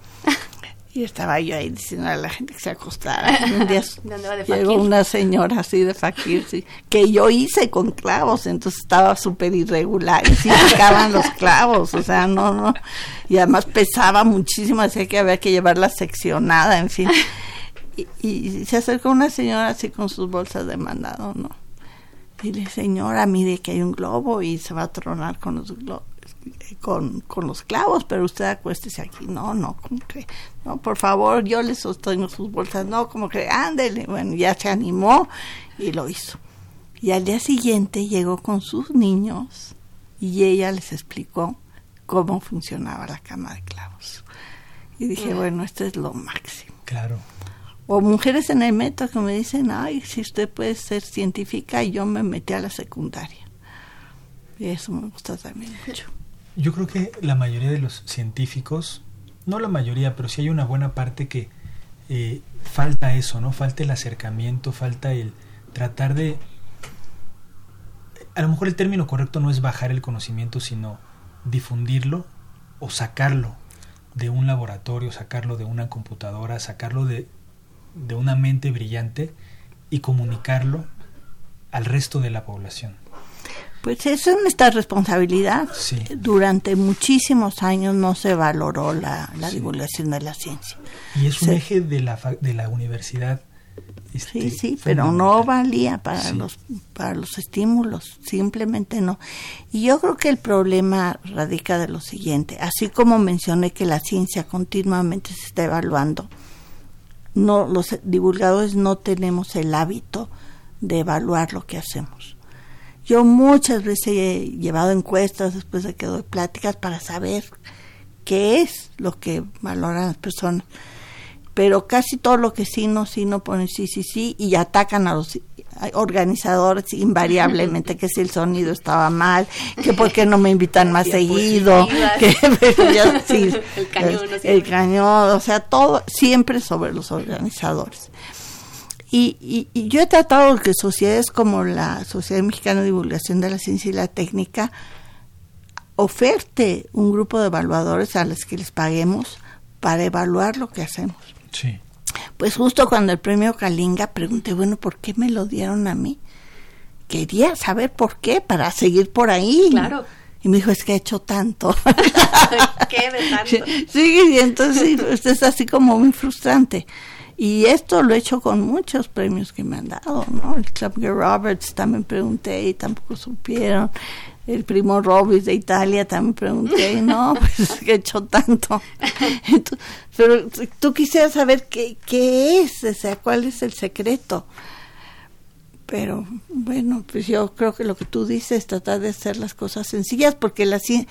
y estaba yo ahí diciendo a la gente que se acostara. Un día llegó una señora así de fakir, que yo hice con clavos, entonces estaba súper irregular y sí sacaban los clavos, o sea, no, no. Y además pesaba muchísimo, decía que había que llevarla seccionada, en fin. Y, y se acercó una señora así con sus bolsas de mandado, ¿no? Y le señora, mire que hay un globo y se va a tronar con los globos con, con los clavos, pero usted acuéstese aquí. No, no, como que, no, por favor, yo le sostengo sus bolsas. No, como que, ándele. Bueno, ya se animó y lo hizo. Y al día siguiente llegó con sus niños y ella les explicó cómo funcionaba la cama de clavos. Y dije, bueno, esto es lo máximo. Claro. O mujeres en el metro que me dicen, ay, si usted puede ser científica, y yo me metí a la secundaria. Y eso me gusta también mucho. Yo creo que la mayoría de los científicos, no la mayoría, pero sí hay una buena parte que eh, falta eso, ¿no? Falta el acercamiento, falta el tratar de... A lo mejor el término correcto no es bajar el conocimiento, sino difundirlo o sacarlo de un laboratorio, sacarlo de una computadora, sacarlo de, de una mente brillante y comunicarlo al resto de la población. Pues eso es nuestra responsabilidad. Durante muchísimos años no se valoró la, divulgación de la ciencia. Y es un eje de la, de la universidad. Este, sí, sí, pero no valía para los para los estímulos, simplemente no. Y yo creo que el problema radica de lo siguiente, así como mencioné que la ciencia continuamente se está evaluando, no los divulgadores no tenemos el hábito de evaluar lo que hacemos. Yo muchas veces he llevado encuestas después de que doy pláticas para saber qué es lo que valoran las personas. Pero casi todo lo que sí, no, sí, no ponen sí, sí, sí y atacan a los organizadores invariablemente que si el sonido estaba mal, que por qué no me invitan más seguido, que el, cañón, el cañón, o sea, todo siempre sobre los organizadores. Y, yo he tratado que sociedades como la Sociedad Mexicana de Divulgación de la Ciencia y la Técnica oferte un grupo de evaluadores a los que les paguemos para evaluar lo que hacemos. Sí. Pues justo cuando el premio Kalinga pregunté, bueno, ¿por qué me lo dieron a mí? Quería saber por qué, para seguir por ahí. Claro. Y me dijo, es que he hecho tanto. ¿Qué de tanto? Sí, y entonces pues, es así como muy frustrante. Y esto lo he hecho con muchos premios que me han dado, ¿no? El Club Roberts también pregunté y tampoco supieron. El primo Robis de Italia también pregunté y no, pues he hecho tanto. pero tú quisieras saber qué, qué es, o sea, cuál es el secreto. Pero bueno, pues yo creo que lo que tú dices es tratar de hacer las cosas sencillas porque la, si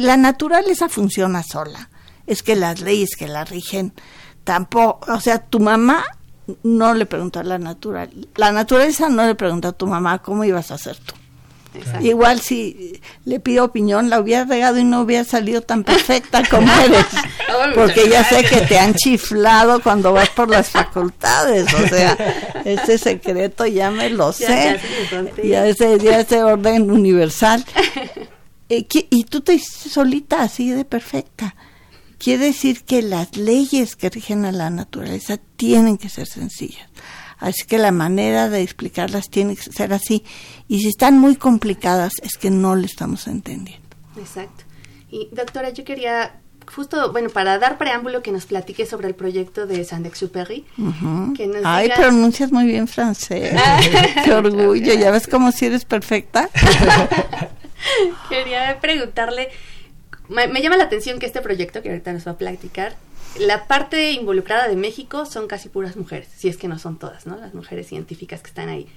la naturaleza funciona sola, es que las leyes que la rigen tampoco, o sea, tu mamá no le preguntó a la naturaleza, la naturaleza no le preguntó a tu mamá cómo ibas a hacer tú. Igual si le pido opinión, la hubiera regado y no hubiera salido tan perfecta como eres. Porque ya sé que te han chiflado cuando vas por las facultades. O sea, ese secreto ya me lo sé. Ya, ese, ya ese orden universal. Y, y tú te hiciste solita así de perfecta. Quiere decir que las leyes que rigen a la naturaleza tienen que ser sencillas. Así que la manera de explicarlas tiene que ser así. Y si están muy complicadas es que no le estamos entendiendo. Exacto. Y doctora, yo quería justo, bueno, para dar preámbulo que nos platique sobre el proyecto de Saint-Exupéry. Ay, pronuncias muy bien francés. Qué orgullo. ¿Ya ves cómo si eres perfecta? Quería preguntarle me, llama la atención que este proyecto, que ahorita nos va a platicar, la parte involucrada de México son casi puras mujeres, si es que no son todas, ¿no? Las mujeres científicas que están ahí.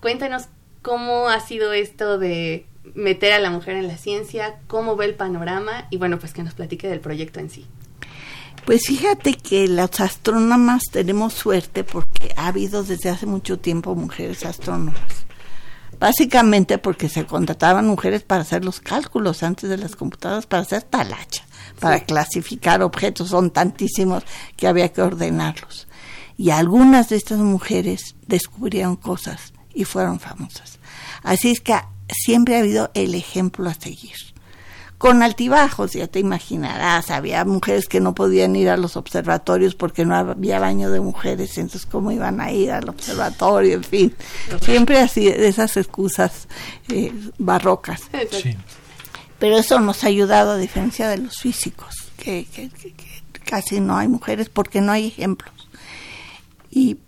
Cuéntanos cómo ha sido esto de meter a la mujer en la ciencia, cómo ve el panorama y bueno, pues que nos platique del proyecto en sí. Pues fíjate que los astrónomas tenemos suerte porque ha habido desde hace mucho tiempo mujeres astrónomas básicamente porque se contrataban mujeres para hacer los cálculos antes de las computadoras, para hacer talacha, para clasificar objetos, son tantísimos que había que ordenarlos. Y algunas de estas mujeres descubrieron cosas y fueron famosas. Así es que siempre ha habido el ejemplo a seguir con altibajos, ya te imaginarás, había mujeres que no podían ir a los observatorios porque no había baño de mujeres, entonces cómo iban a ir al observatorio, en fin, siempre así, esas excusas eh, barrocas. Pero eso nos ha ayudado a diferencia de los físicos, que, casi no hay mujeres porque no hay ejemplos. Y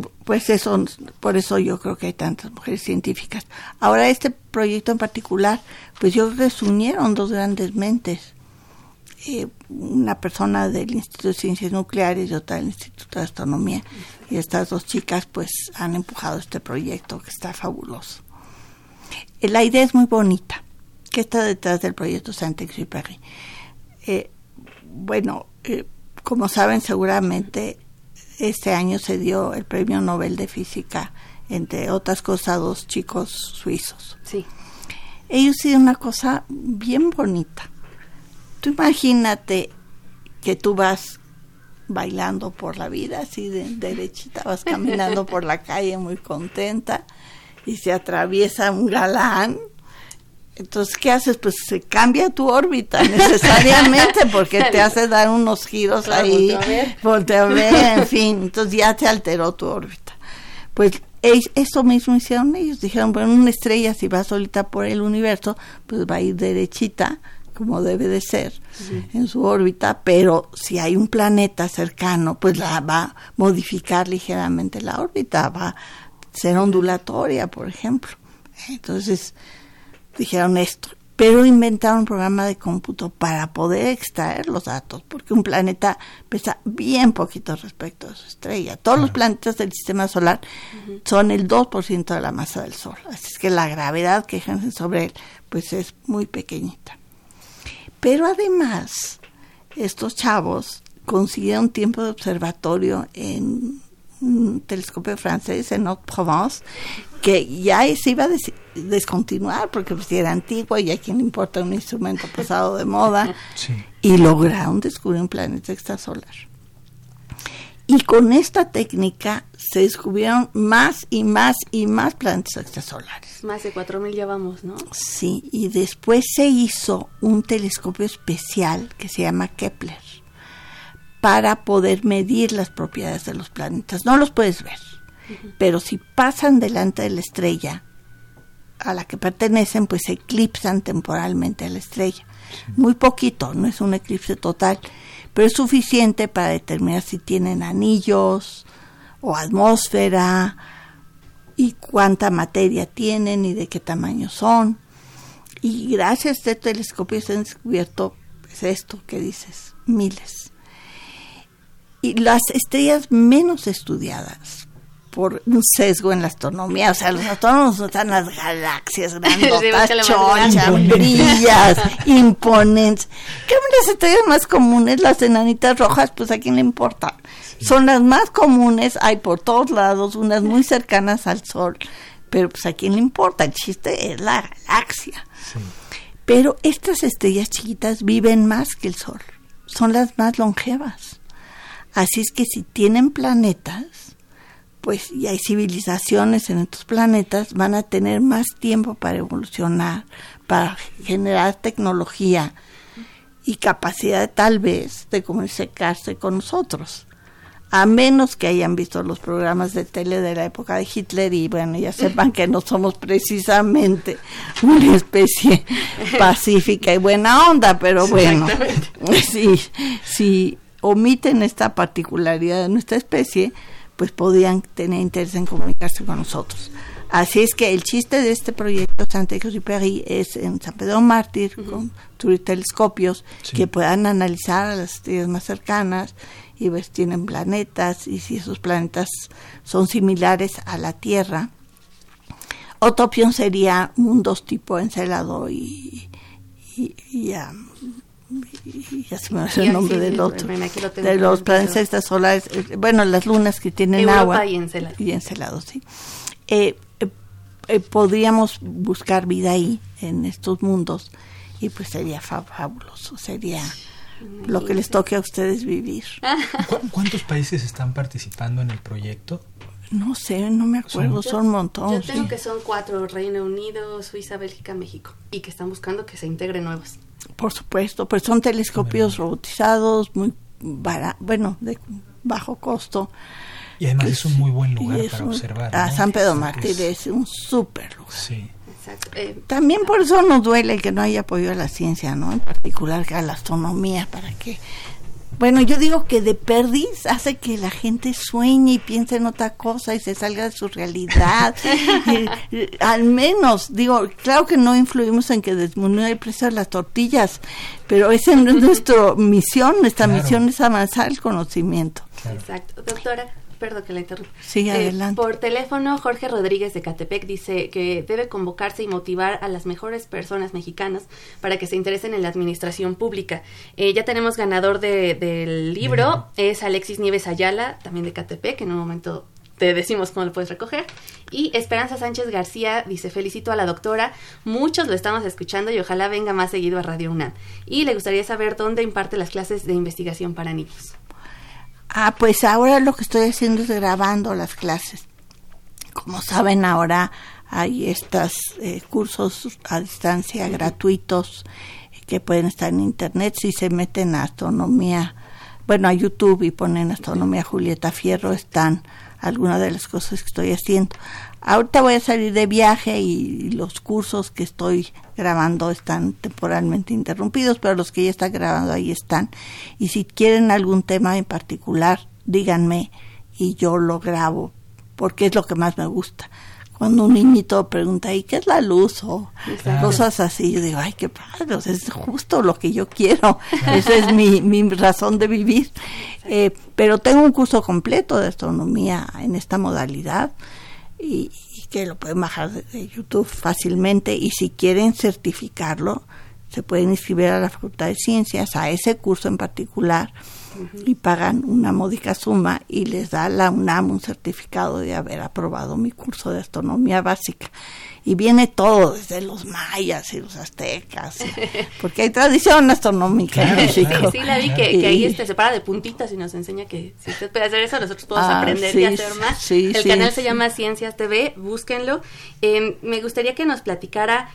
pues eso, por eso yo creo que hay tantas mujeres científicas. Ahora este proyecto en particular, pues yo creo que se unieron dos grandes mentes. Eh, una persona del Instituto de Ciencias Nucleares y otra del Instituto de Astronomía. Y estas dos chicas pues han empujado este proyecto que está fabuloso. Eh, la idea es muy bonita. ¿Qué está detrás del proyecto Saint-Exupéry? Eh, bueno, eh, como saben seguramente este año se dio el Premio Nobel de Física, entre otras cosas, a dos chicos suizos. Sí. Ellos hicieron una cosa bien bonita. tú imagínate que tú vas bailando por la vida, así de derechita, vas caminando por la calle muy contenta y se atraviesa un galán. Entonces, ¿qué haces? Pues se cambia tu órbita necesariamente porque te hace dar unos giros ahí, voltea a ver, en fin, entonces ya te alteró tu órbita. Pues eso mismo hicieron ellos, dijeron, bueno, una estrella si va solita por el universo, pues va a ir derechita como debe de ser en su órbita, pero si hay un planeta cercano, pues la va a modificar ligeramente la órbita, va a ser ondulatoria, por ejemplo. Entonces dijeron esto, pero inventaron un programa de cómputo para poder extraer los datos, porque un planeta pesa bien poquito respecto a su estrella. Todos los planetas del sistema solar son el 2% de la masa del Sol, así es que la gravedad que ejercen sobre él pues es muy pequeñita. Pero además, estos chavos consiguieron tiempo de observatorio en un telescopio francés en Haute-Provence que ya se iba a descontinuar porque pues, era antiguo y a quien le importa un instrumento pasado de moda y lograron descubrir un planeta extrasolar. Y con esta técnica se descubrieron más y más y más planetas extrasolares. Más de 4.000 ya vamos, ¿no? Sí, y después se hizo un telescopio especial que se llama Kepler para poder medir las propiedades de los planetas. No los puedes ver, pero si pasan delante de la estrella a la que pertenecen, pues eclipsan temporalmente a la estrella. Muy poquito, no es un eclipse total pero es suficiente para determinar si tienen anillos o atmósfera y cuánta materia tienen y de qué tamaño son. Y gracias a este telescopio se han descubierto pues, esto que dices, miles. Y las estrellas menos estudiadas por un sesgo en la astronomía. O sea, los astrónomos están las galaxias grandotas, chonchas, brillas, imponentes. ¿Qué las estrellas más comunes, las enanitas rojas, pues a quién le importa. Son las más comunes, hay por todos lados, unas muy cercanas al Sol, pero pues a quién le importa. El chiste es la galaxia. Pero estas estrellas chiquitas viven más que el Sol, son las más longevas. Así es que si tienen planetas, pues y hay civilizaciones en estos planetas, van a tener más tiempo para evolucionar, para generar tecnología y capacidad tal vez de comunicarse con nosotros. A menos que hayan visto los programas de tele de la época de Hitler y bueno, ya sepan que no somos precisamente una especie pacífica y buena onda, pero bueno, si, si omiten esta particularidad de nuestra especie, pues podían tener interés en comunicarse con nosotros. Así es que el chiste de este proyecto Saint-Exupéry es en San Pedro Mártir con telescopios que puedan analizar a las estrellas más cercanas y ver si tienen planetas y si esos planetas son similares a la Tierra. Otra opción sería mundos tipo Encelado y, y, y ya se me va el nombre del otro, de los planetas solares, eh, bueno, las lunas que tienen agua y Encelado. Y Encelado, sí. Eh, eh, podríamos buscar vida ahí, en estos mundos, y pues sería fabuloso, sería lo que les toque a ustedes vivir. ¿Cuántos países están participando en el proyecto? No sé, no me acuerdo, son, un montón. Yo tengo que son cuatro, Reino Unido, Suiza, Bélgica, México, y que están buscando que se integren nuevos. Por supuesto, pues son telescopios robotizados, muy bueno, de bajo costo. Y además es un muy buen lugar para observar. A San Pedro Martínez es, un súper lugar. Sí. Eh, También por eso nos duele que no haya apoyo a la ciencia, ¿no? En particular a la astronomía, para que bueno, yo digo que de perdiz hace que la gente sueñe y piense en otra cosa y se salga de su realidad. al menos, digo, claro que no influimos en que disminuya el precio de las tortillas, pero esa no es nuestra misión. Nuestra misión es avanzar el conocimiento. Exacto. Doctora, Perdón que la interrumpa. Sí, eh, adelante. por teléfono, Jorge Rodríguez de Catepec dice que debe convocarse y motivar a las mejores personas mexicanas para que se interesen en la administración pública. Eh, ya tenemos ganador del libro, es Alexis Nieves Ayala, también de Catepec, en un momento te decimos cómo lo puedes recoger. Y Esperanza Sánchez García dice, felicito a la doctora, muchos lo estamos escuchando y ojalá venga más seguido a Radio UNAM. Y le gustaría saber dónde imparte las clases de investigación para niños. Ah, pues ahora lo que estoy haciendo es grabando las clases. Como saben, ahora hay estos eh, cursos a distancia gratuitos que pueden estar en internet. Si se meten a astronomía, bueno, a YouTube y ponen astronomía Julieta Fierro, están algunas de las cosas que estoy haciendo. Ahorita voy a salir de viaje y los cursos que estoy grabando están temporalmente interrumpidos, pero los que ya están grabando ahí están. Y si quieren algún tema en particular, díganme y yo lo grabo, porque es lo que más me gusta cuando un niñito pregunta, ¿y qué es la luz? o cosas así, yo digo, ay, qué padre, es justo lo que yo quiero, esa es mi, mi razón de vivir. Eh, pero tengo un curso completo de astronomía en esta modalidad y, que lo pueden bajar de, YouTube fácilmente y si quieren certificarlo, se pueden inscribir a la Facultad de Ciencias, a ese curso en particular y pagan una módica suma y les da la UNAM un certificado de haber aprobado mi curso de astronomía básica. Y viene todo, desde los mayas y los aztecas, porque hay tradición astronómica en México. Sí, la vi que, ahí este, se para de puntitas y nos enseña que si usted puede hacer eso, nosotros podemos ah, aprender y hacer más. El canal se llama Ciencias TV, búsquenlo. Eh, me gustaría que nos platicara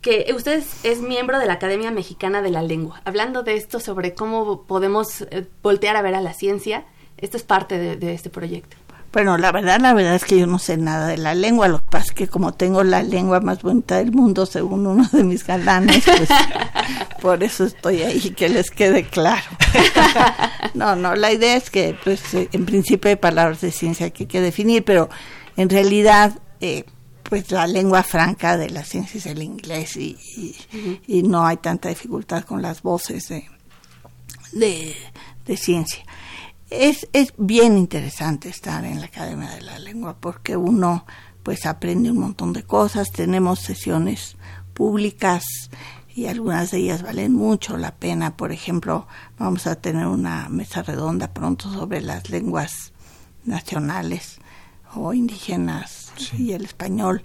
que usted es miembro de la Academia Mexicana de la Lengua. Hablando de esto sobre cómo podemos eh, voltear a ver a la ciencia, esto es parte de, este proyecto. Bueno, la verdad, la verdad es que yo no sé nada de la lengua. Lo que pasa es que como tengo la lengua más bonita del mundo, según uno de mis galanes, pues por eso estoy ahí, que les quede claro. no, no, la idea es que, pues, en principio hay palabras de ciencia que hay que definir, pero en realidad... Eh, pues la lengua franca de la ciencia es el inglés y, y, no hay tanta dificultad con las voces de, de, ciencia. Es, es bien interesante estar en la Academia de la Lengua porque uno pues aprende un montón de cosas, tenemos sesiones públicas y algunas de ellas valen mucho la pena. Por ejemplo, vamos a tener una mesa redonda pronto sobre las lenguas nacionales o indígenas y el español.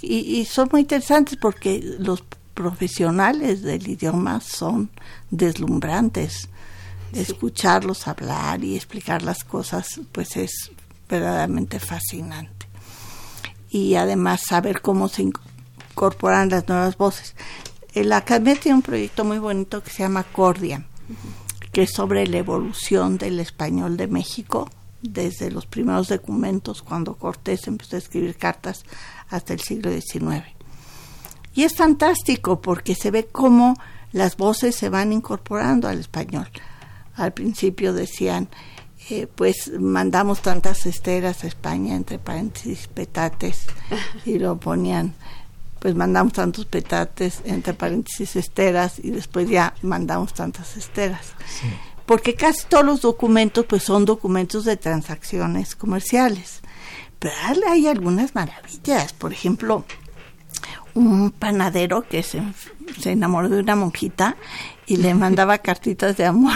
Y, son muy interesantes porque los profesionales del idioma son deslumbrantes. Escucharlos hablar y explicar las cosas, pues es verdaderamente fascinante. Y además saber cómo se incorporan las nuevas voces. La Academia tiene un proyecto muy bonito que se llama Cordia, que es sobre la evolución del español de México desde los primeros documentos, cuando Cortés empezó a escribir cartas, hasta el siglo XIX. Y es fantástico porque se ve cómo las voces se van incorporando al español. Al principio decían, eh, pues mandamos tantas esteras a España, entre paréntesis, petates, y lo ponían, pues mandamos tantos petates, entre paréntesis, esteras, y después ya mandamos tantas esteras porque casi todos los documentos pues son documentos de transacciones comerciales. Pero hay algunas maravillas, por ejemplo, un panadero que se, se enamoró de una monjita y le mandaba cartitas de amor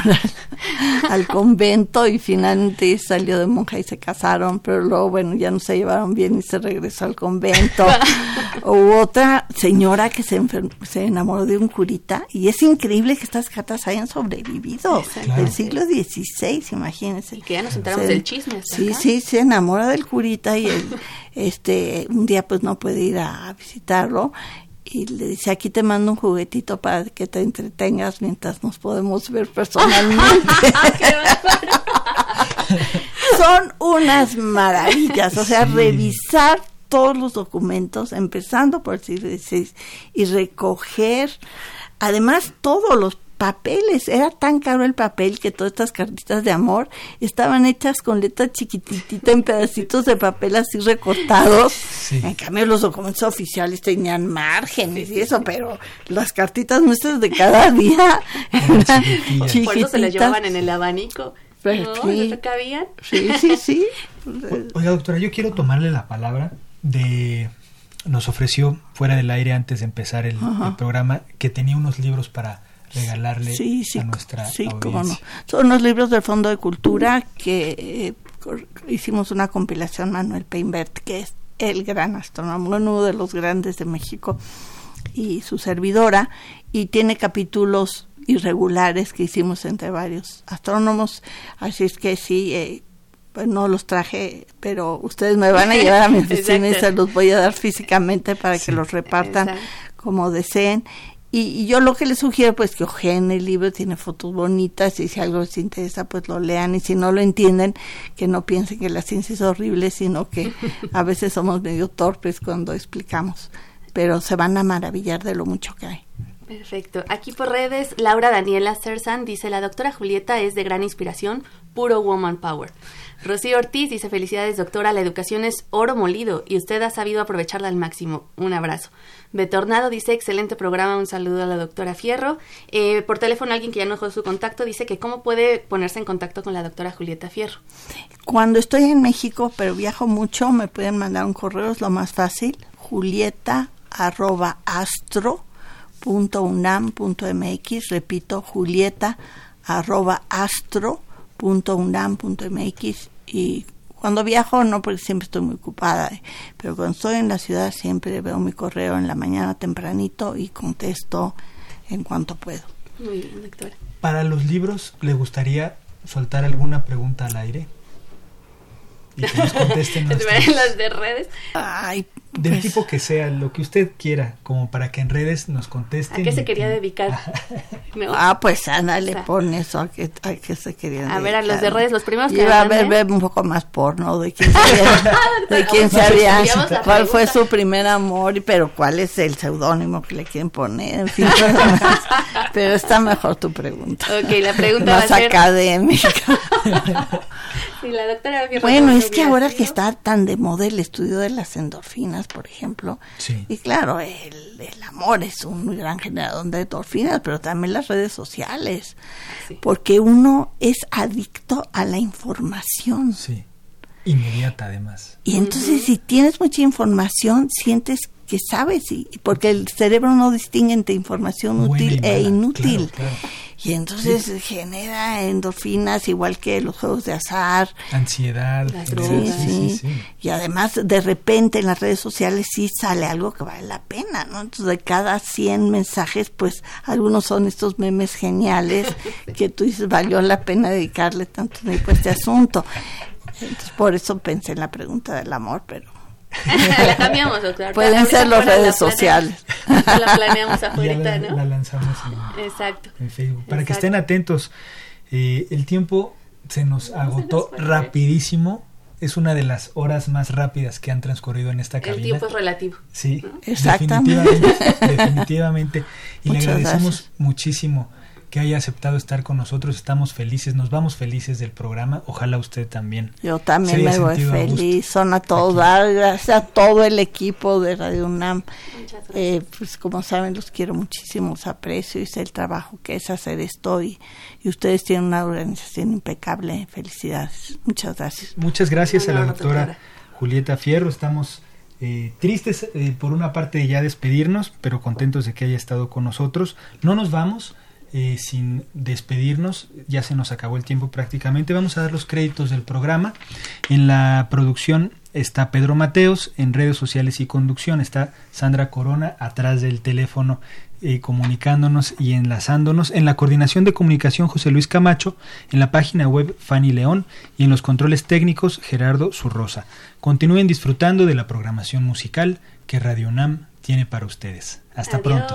al, convento y finalmente salió de monja y se casaron, pero luego, bueno, ya no se llevaron bien y se regresó al convento. o otra señora que se, se enamoró de un curita y es increíble que estas cartas hayan sobrevivido del siglo XVI, imagínense. Y que ya nos enteramos del chisme. Sí, sí, se enamora del curita y este un día pues no puede ir a visitarlo y le dice, aquí te mando un juguetito para que te entretengas mientras nos podemos ver personalmente. Son unas maravillas, o sea, revisar todos los documentos, empezando por el siglo XVI, y recoger, además, todos los papeles. Era tan caro el papel que todas estas cartitas de amor estaban hechas con letra chiquititita en pedacitos de papel así recortados. En cambio, los documentos oficiales tenían márgenes y eso, pero las cartitas nuestras de cada día eran chiquititas. Por eso se las llevaban en el abanico. Pues ¿No? Sí. cabían? Sí, sí, sí. Oiga, doctora, yo quiero tomarle la palabra de nos ofreció fuera del aire antes de empezar el programa que tenía unos libros para regalarle a nuestra sí, no. Son los libros del Fondo de Cultura que eh, hicimos una compilación Manuel Peinbert, que es el gran astrónomo, uno de los grandes de México, y su servidora, y tiene capítulos irregulares que hicimos entre varios astrónomos, así es que sí, eh, pues no los traje, pero ustedes me van a llevar a mi oficina y se los voy a dar físicamente para que los repartan como deseen. Y, yo lo que les sugiero, pues que ojeen el libro, tiene fotos bonitas y si algo les interesa, pues lo lean y si no lo entienden, que no piensen que la ciencia es horrible, sino que a veces somos medio torpes cuando explicamos, pero se van a maravillar de lo mucho que hay. Perfecto. Aquí por redes, Laura Daniela Sersan dice, la doctora Julieta es de gran inspiración, puro woman power. Rocío Ortiz dice, felicidades doctora, la educación es oro molido y usted ha sabido aprovecharla al máximo. Un abrazo. Betornado dice, excelente programa, un saludo a la doctora Fierro. Eh, por teléfono alguien que ya no dejó su contacto dice que cómo puede ponerse en contacto con la doctora Julieta Fierro. Cuando estoy en México, pero viajo mucho, me pueden mandar un correo, es lo más fácil, julieta arroba astro punto punto mx repito, julieta arroba astro .unam.mx y cuando viajo no porque siempre estoy muy ocupada, pero cuando estoy en la ciudad siempre veo mi correo en la mañana tempranito y contesto en cuanto puedo. Muy bien, doctora. Para los libros, ¿le gustaría soltar alguna pregunta al aire? Y que nos contesten las de redes. Ay, del pues tipo que sea, lo que usted quiera, como para que en redes nos contesten. ¿A qué se quería dedicar? ah, pues Ana le pone eso, ¿a qué, a qué se quería dedicar? A ver, a los de redes, los primeros que Iba a ver, ver un poco más porno, de quién sabía, de quién sabía cuál fue su primer amor, pero cuál es el seudónimo que le quieren poner, en fin, pero está mejor tu pregunta. Ok, la pregunta Más académica. la doctora bueno, es que ahora que está tan de moda el estudio de las endorfinas, por ejemplo, y claro, el, el, amor es un gran generador de endorfinas, pero también las redes sociales, porque uno es adicto a la información. Sí, inmediata además. Y entonces si tienes mucha información, sientes que sabes, y, porque el cerebro no distingue entre información útil e inútil. Y entonces genera endorfinas igual que los juegos de azar. Ansiedad. Sí, sí, Y además de repente en las redes sociales sí sale algo que vale la pena, ¿no? Entonces de cada 100 mensajes, pues algunos son estos memes geniales que tú dices, valió la pena dedicarle tanto tiempo a este asunto. Entonces por eso pensé en la pregunta del amor, pero la cambiamos, doctor. Pueden ser las redes sociales. La planeamos ahorita, ¿no? La lanzamos en, Exacto. en Facebook. Para que estén atentos, eh, el tiempo se nos agotó rapidísimo. Es una de las horas más rápidas que han transcurrido en esta cabina. El tiempo es relativo. Sí, Exactamente. definitivamente. definitivamente. Y le agradecemos muchísimo que haya aceptado estar con nosotros. Estamos felices, nos vamos felices del programa. Ojalá usted también. Yo también me voy feliz. Son a todos, gracias a todo el equipo de Radio UNAM. Eh, pues como saben, los quiero muchísimo, los aprecio y sé el trabajo que es hacer esto y, ustedes tienen una organización impecable. Felicidades. Muchas gracias. Muchas gracias a la doctora Julieta Fierro. Estamos eh, tristes eh, por una parte de ya despedirnos, pero contentos de que haya estado con nosotros. No nos vamos eh, sin despedirnos, ya se nos acabó el tiempo prácticamente, vamos a dar los créditos del programa. En la producción está Pedro Mateos, en redes sociales y conducción está Sandra Corona atrás del teléfono eh, comunicándonos y enlazándonos. En la coordinación de comunicación José Luis Camacho, en la página web Fanny León y en los controles técnicos Gerardo Zurrosa. Continúen disfrutando de la programación musical que Radio UNAM tiene para ustedes. Hasta pronto.